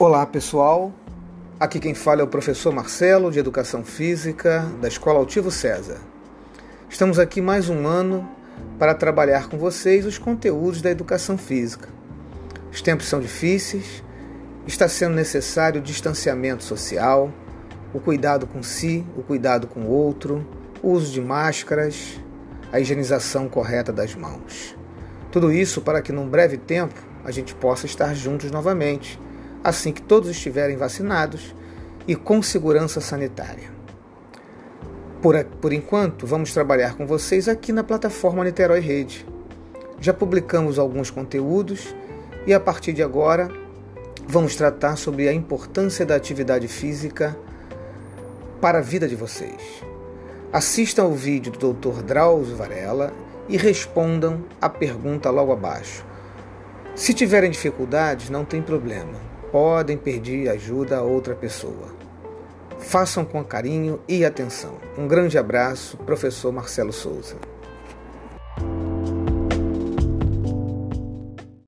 Olá pessoal, aqui quem fala é o professor Marcelo de Educação Física da Escola Altivo César. Estamos aqui mais um ano para trabalhar com vocês os conteúdos da educação física. Os tempos são difíceis, está sendo necessário o distanciamento social, o cuidado com si, o cuidado com o outro, o uso de máscaras, a higienização correta das mãos. Tudo isso para que num breve tempo a gente possa estar juntos novamente assim que todos estiverem vacinados e com segurança sanitária. Por, por enquanto, vamos trabalhar com vocês aqui na plataforma Niterói Rede. Já publicamos alguns conteúdos e a partir de agora vamos tratar sobre a importância da atividade física para a vida de vocês. Assistam ao vídeo do Dr. Drauzio Varela e respondam a pergunta logo abaixo. Se tiverem dificuldades, não tem problema podem pedir ajuda a outra pessoa. Façam com carinho e atenção. Um grande abraço, professor Marcelo Souza.